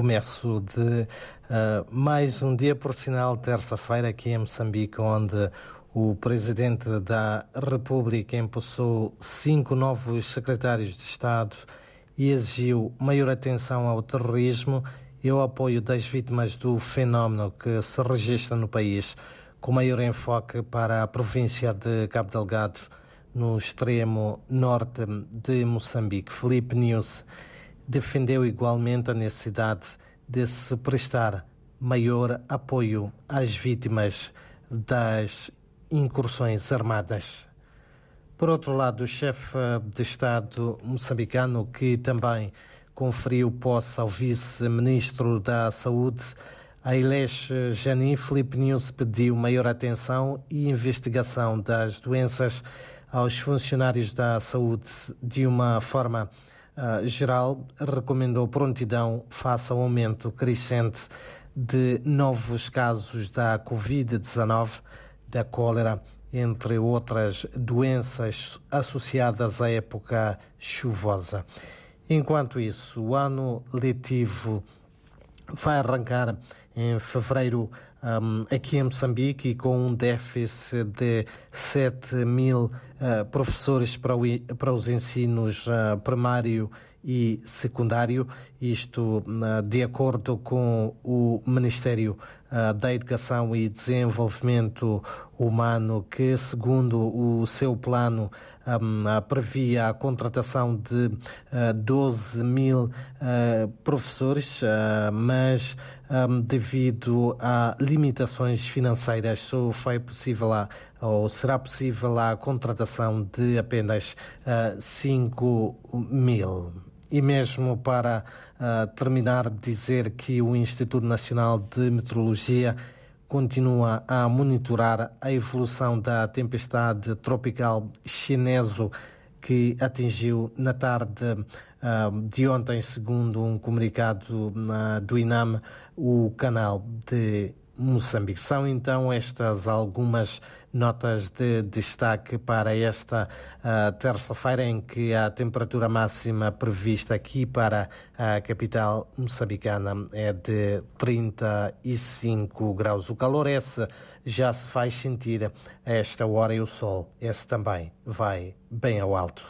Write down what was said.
começo de uh, mais um dia, por sinal, terça-feira, aqui em Moçambique, onde o Presidente da República impulsou cinco novos secretários de Estado e exigiu maior atenção ao terrorismo e ao apoio das vítimas do fenómeno que se registra no país, com maior enfoque para a província de Cabo Delgado, no extremo norte de Moçambique. Felipe News defendeu igualmente a necessidade de se prestar maior apoio às vítimas das incursões armadas. Por outro lado, o chefe de Estado moçambicano, que também conferiu posse ao vice-ministro da Saúde, Ailes Janin Felipe News pediu maior atenção e investigação das doenças aos funcionários da saúde de uma forma geral, recomendou prontidão face ao aumento crescente de novos casos da Covid-19, da cólera, entre outras doenças associadas à época chuvosa. Enquanto isso, o ano letivo vai arrancar em fevereiro um, aqui em Moçambique com um déficit de 7 mil uh, professores para, o, para, os ensinos uh, primário e secundário, isto uh, de acordo com o Ministério da Educação e Desenvolvimento Humano, que, segundo o seu plano, um, previa a contratação de uh, 12 mil uh, professores, mas um, devido a limitações financeiras, só foi possível a, ou será possível a contratação de apenas uh, 5 mil. E mesmo para uh, terminar, dizer que o Instituto Nacional de Meteorologia continua a monitorar a evolução da tempestade tropical chineso que atingiu na tarde uh, de ontem, segundo um comunicado uh, do INAM, o canal de Moçambique. São então estas algumas notas de destaque para esta uh, terça-feira, em que a temperatura máxima prevista aqui para a capital moçambicana é de 35 graus. O calor esse já se faz sentir a esta hora e o sol esse também vai bem ao alto.